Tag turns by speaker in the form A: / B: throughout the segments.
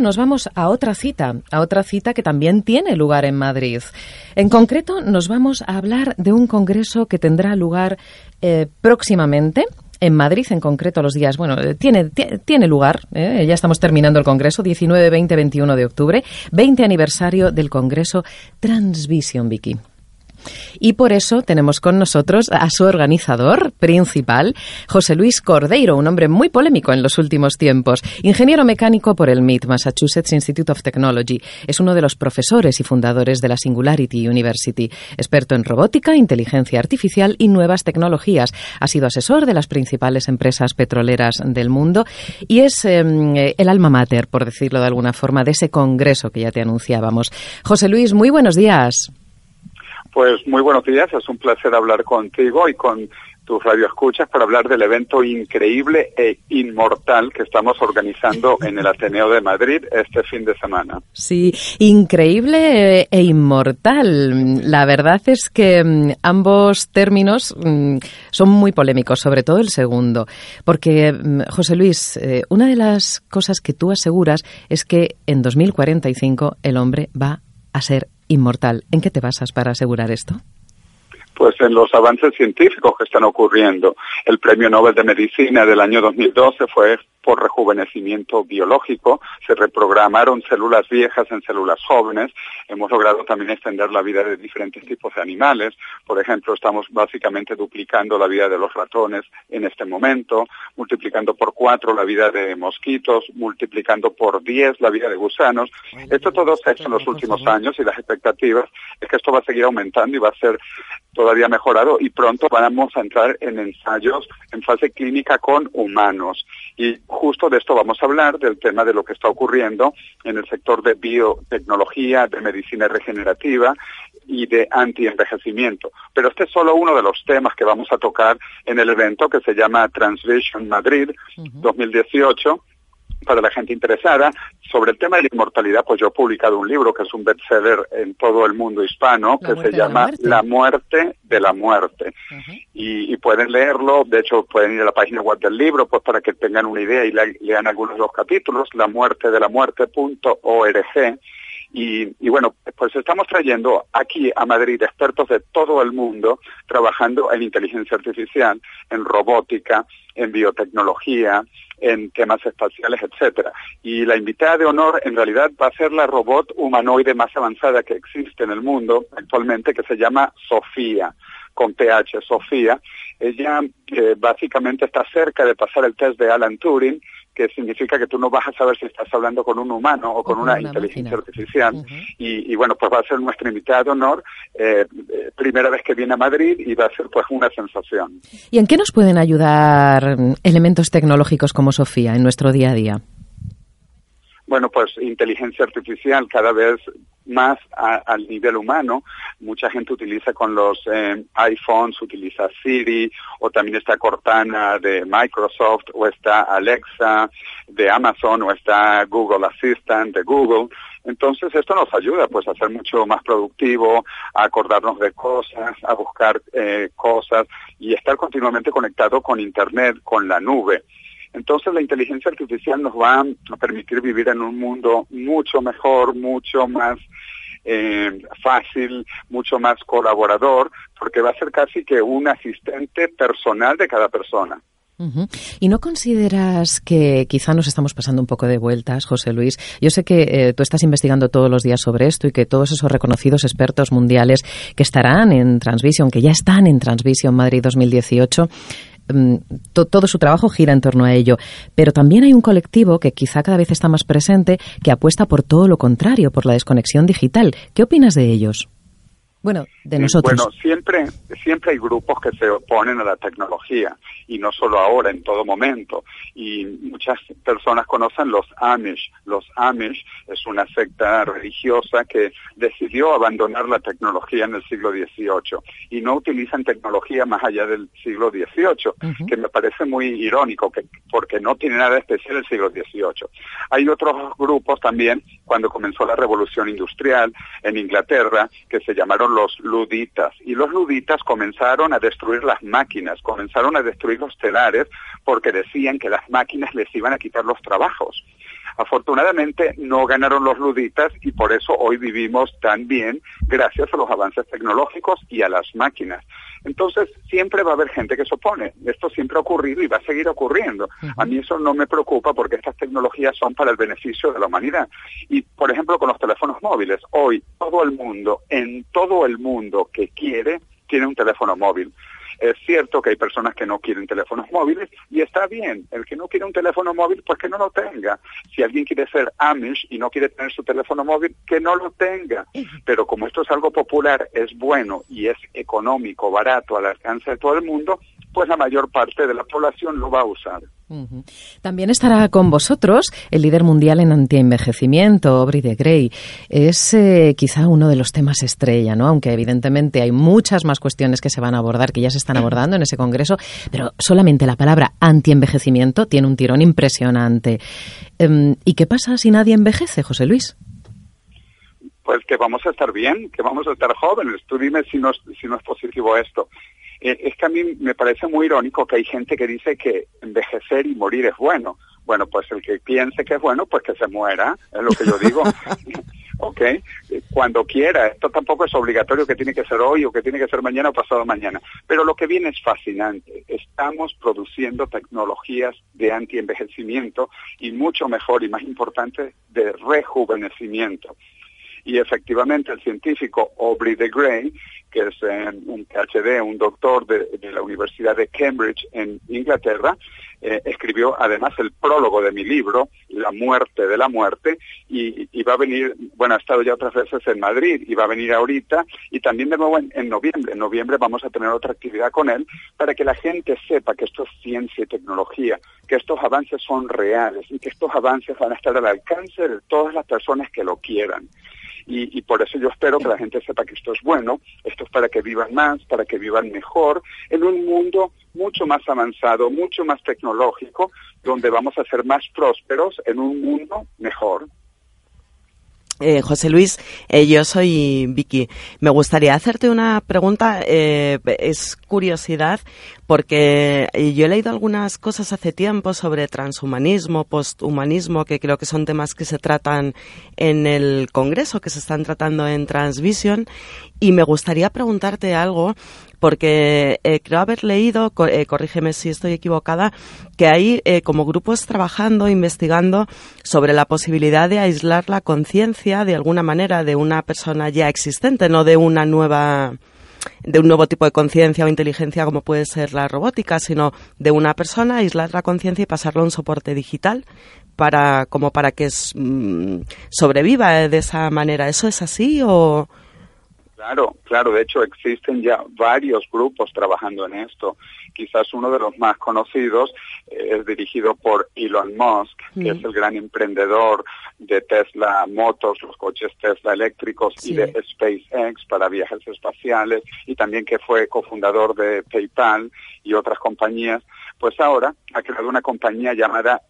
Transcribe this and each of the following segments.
A: nos vamos a otra cita, a otra cita que también tiene lugar en Madrid. En concreto, nos vamos a hablar de un congreso que tendrá lugar eh, próximamente en Madrid, en concreto, los días, bueno, eh, tiene, tiene lugar, eh, ya estamos terminando el Congreso, 19, 20, 21 de octubre, 20 aniversario del Congreso Transvision Vicky. Y por eso tenemos con nosotros a su organizador principal, José Luis Cordeiro, un hombre muy polémico en los últimos tiempos, ingeniero mecánico por el MIT, Massachusetts Institute of Technology. Es uno de los profesores y fundadores de la Singularity University, experto en robótica, inteligencia artificial y nuevas tecnologías. Ha sido asesor de las principales empresas petroleras del mundo y es em, el alma mater, por decirlo de alguna forma, de ese congreso que ya te anunciábamos. José Luis, muy buenos días.
B: Pues muy buenos días, es un placer hablar contigo y con tus radioescuchas para hablar del evento increíble e inmortal que estamos organizando en el Ateneo de Madrid este fin de semana.
A: Sí, increíble e inmortal. La verdad es que mm, ambos términos mm, son muy polémicos, sobre todo el segundo, porque, mm, José Luis, eh, una de las cosas que tú aseguras es que en 2045 el hombre va a ser inmortal. ¿En qué te basas para asegurar esto?
B: Pues en los avances científicos que están ocurriendo. El Premio Nobel de Medicina del año 2012 fue por rejuvenecimiento biológico, se reprogramaron células viejas en células jóvenes, hemos logrado también extender la vida de diferentes tipos de animales, por ejemplo, estamos básicamente duplicando la vida de los ratones en este momento, multiplicando por cuatro la vida de mosquitos, multiplicando por diez la vida de gusanos. Esto todo se ha hecho en los últimos años y las expectativas es que esto va a seguir aumentando y va a ser todavía mejorado y pronto vamos a entrar en ensayos en fase clínica con humanos. Y justo de esto vamos a hablar, del tema de lo que está ocurriendo en el sector de biotecnología, de medicina regenerativa y de anti-envejecimiento. Pero este es solo uno de los temas que vamos a tocar en el evento que se llama Transvision Madrid 2018 para la gente interesada. Sobre el tema de la inmortalidad, pues yo he publicado un libro que es un bestseller en todo el mundo hispano, que se llama La muerte de la muerte. y, pueden leerlo, de hecho pueden ir a la página web del libro, pues para que tengan una idea y lean algunos de los capítulos, la muerte de la muerte.org. Y, bueno, pues estamos trayendo aquí a Madrid expertos de todo el mundo trabajando en inteligencia artificial, en robótica, en biotecnología, en temas espaciales, etcétera. Y la invitada de honor en realidad va a ser la robot humanoide más avanzada que existe en el mundo actualmente, que se llama Sofía con PH, Sofía. Ella eh, básicamente está cerca de pasar el test de Alan Turing que significa que tú no vas a saber si estás hablando con un humano o con, una, inteligencia artificial. y, bueno, pues va a ser nuestra invitada de honor, eh, eh, primera vez que viene a Madrid y va a ser pues una sensación.
A: ¿Y en qué nos pueden ayudar elementos tecnológicos como Sofía en nuestro día a día?
B: Bueno, pues inteligencia artificial cada vez más al nivel humano. Mucha gente utiliza con los eh, iPhones, utiliza Siri, o también está Cortana de Microsoft, o está Alexa de Amazon, o está Google Assistant de Google. Entonces esto nos ayuda pues a ser mucho más productivo, a acordarnos de cosas, a buscar eh, cosas y estar continuamente conectado con Internet, con la nube. Entonces la inteligencia artificial nos va a permitir vivir en un mundo mucho mejor, mucho más eh, fácil, mucho más colaborador, porque va a ser casi que un asistente personal de cada persona.
A: ¿Y no consideras que quizá nos estamos pasando un poco de vueltas, José Luis? Yo sé que eh, tú estás investigando todos los días sobre esto y que todos esos reconocidos expertos mundiales que estarán en Transvision, que ya están en Transvision Madrid 2018, Mm, todo su trabajo gira en torno a ello. Pero también hay un colectivo que quizá cada vez está más presente que apuesta por todo lo contrario, por la desconexión digital. ¿Qué opinas de ellos? Bueno, de nosotros.
B: Bueno, siempre, siempre hay grupos que se oponen a la tecnología y no solo ahora, en todo momento. Y muchas personas conocen los Amish. Los Amish es una secta religiosa que decidió abandonar la tecnología en el siglo XVIII y no utilizan tecnología más allá del siglo XVIII, que me parece muy irónico que, porque no tiene nada especial el siglo XVIII. Hay otros grupos también, cuando comenzó la revolución industrial en Inglaterra, que se llamaron los luditas. Y los luditas comenzaron a destruir las máquinas, comenzaron a destruir los telares porque decían que las máquinas les iban a quitar los trabajos. Afortunadamente no ganaron los luditas y por eso hoy vivimos tan bien gracias a los avances tecnológicos y a las máquinas. Entonces siempre va a haber gente que se opone. Esto siempre ha ocurrido y va a seguir ocurriendo. A mí eso no me preocupa porque estas tecnologías son para el beneficio de la humanidad. Y por ejemplo con los teléfonos móviles, hoy todo el mundo, en todo el mundo que quiere, tiene un teléfono móvil. Es cierto que hay personas que no quieren teléfonos móviles y está bien. El que no quiere un teléfono móvil, pues que no lo tenga. Si alguien quiere ser Amish y no quiere tener su teléfono móvil, que no lo tenga. Pero como esto es algo popular, es bueno y es económico, barato, al alcance de todo el mundo, pues la mayor parte de la población lo va a usar.
A: También estará con vosotros el líder mundial en antienvejecimiento, Aubrey de Grey. Es eh, quizá uno de los temas estrella, ¿no? Aunque evidentemente hay muchas más cuestiones que se van a abordar, que ya se están abordando en ese congreso, pero solamente la palabra antienvejecimiento tiene un tirón impresionante. Em, ¿Y qué pasa si nadie envejece, José Luis?
B: Pues que vamos a estar bien, que vamos a estar jóvenes. Tú dime si no, si no es positivo esto. Eh, es que a mí me parece muy irónico que hay gente que dice que envejecer y morir es bueno. Bueno, pues el que piense que es bueno, pues que se muera, es lo que yo digo. ¿ok? Cuando quiera. Esto tampoco es obligatorio que tiene que ser hoy o que tiene que ser mañana o pasado mañana. Pero lo que viene es fascinante. Estamos produciendo tecnologías de antienvejecimiento y mucho mejor y más importante de rejuvenecimiento. Y efectivamente el científico Aubrey de Grey, que es eh, un PhD, un doctor de, la Universidad de Cambridge en Inglaterra, eh, escribió además el prólogo de mi libro, La muerte de la muerte, y, va a venir, bueno, ha estado ya otras veces en Madrid y va a venir ahorita, y también de nuevo en, en noviembre. En noviembre vamos a tener otra actividad con él para que la gente sepa que esto es ciencia y tecnología, que estos avances son reales y que estos avances van a estar al alcance de todas las personas que lo quieran. Y, por eso yo espero que la gente sepa que esto es bueno, esto es para que vivan más, para que vivan mejor, en un mundo mucho más avanzado, mucho más tecnológico, donde vamos a ser más prósperos en un mundo mejor.
C: Eh, José Luis, eh, yo soy Vicky. Me gustaría hacerte una pregunta, eh, es curiosidad, porque yo he leído algunas cosas hace tiempo sobre transhumanismo, posthumanismo, que creo que son temas que se tratan en el Congreso, que se están tratando en Transvision, y me gustaría preguntarte algo porque eh, creo haber leído, eh, corrígeme si estoy equivocada, que hay eh, como grupos trabajando, investigando sobre la posibilidad de aislar la conciencia de alguna manera de una persona ya existente, no de una nueva de un nuevo tipo de conciencia o inteligencia como puede ser la robótica, sino de una persona, aislar la conciencia y pasarlo a un soporte digital para como para que mm, sobreviva de esa manera. ¿Eso es así o,
B: Claro, claro, de hecho existen ya varios grupos trabajando en esto. Quizás uno de los más conocidos eh, es dirigido por Elon Musk, que es el gran emprendedor de Tesla Motors, los coches Tesla eléctricos y de SpaceX para viajes espaciales y también que fue cofundador de PayPal y otras compañías. Pues ahora ha creado una compañía llamada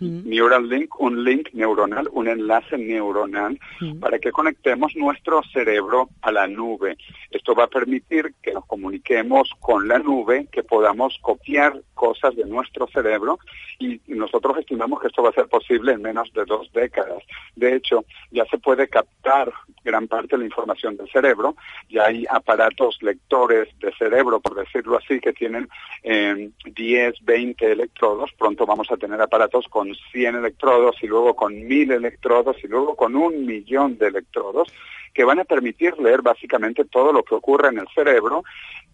B: Neuralink Neuralink, un link neuronal, un enlace neuronal para que conectemos nuestro cerebro a la nube. Esto va a permitir que nos comuniquemos con la nube, que podamos copiar cosas de nuestro cerebro y nosotros estimamos que esto va a ser posible en menos de dos décadas. De hecho, ya se puede captar gran parte de la información del cerebro, ya hay aparatos lectores de cerebro, por decirlo así, que tienen 10, 20 electrodos, pronto vamos a tener aparatos con 100 electrodos y luego con 1000 electrodos y luego con un millón de electrodos que van a permitir leer básicamente todo lo que ocurre en el cerebro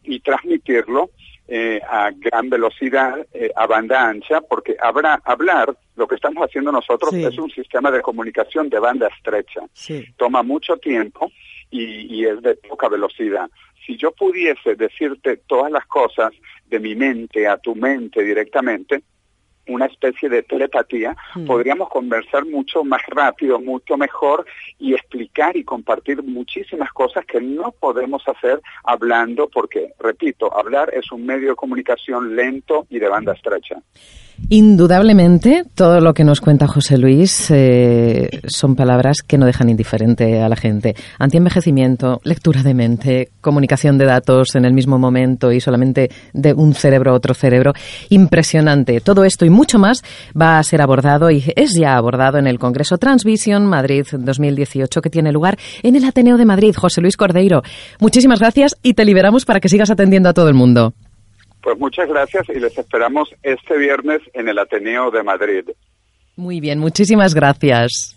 B: y transmitirlo eh, a gran velocidad, eh, a banda ancha, porque habrá, hablar, lo que estamos haciendo nosotros es un sistema de comunicación de banda estrecha. Toma mucho tiempo y, y es de poca velocidad. Si yo pudiese decirte todas las cosas de mi mente a tu mente directamente, una especie de telepatía, hmm. podríamos conversar mucho más rápido, mucho mejor y explicar y compartir muchísimas cosas que no podemos hacer hablando porque, repito, hablar es un medio de comunicación lento y de banda estrecha.
A: Indudablemente, todo lo que nos cuenta José Luis eh, son palabras que no dejan indiferente a la gente. Antienvejecimiento, lectura de mente, comunicación de datos en el mismo momento y solamente de un cerebro a otro cerebro. Impresionante. Todo esto y mucho más va a ser abordado y es ya abordado en el Congreso Transvision Madrid 2018 que tiene lugar en el Ateneo de Madrid. José Luis Cordeiro, muchísimas gracias y te liberamos para que sigas atendiendo a todo el mundo.
B: Pues muchas gracias y les esperamos este viernes en el Ateneo de Madrid.
A: Muy bien, muchísimas gracias.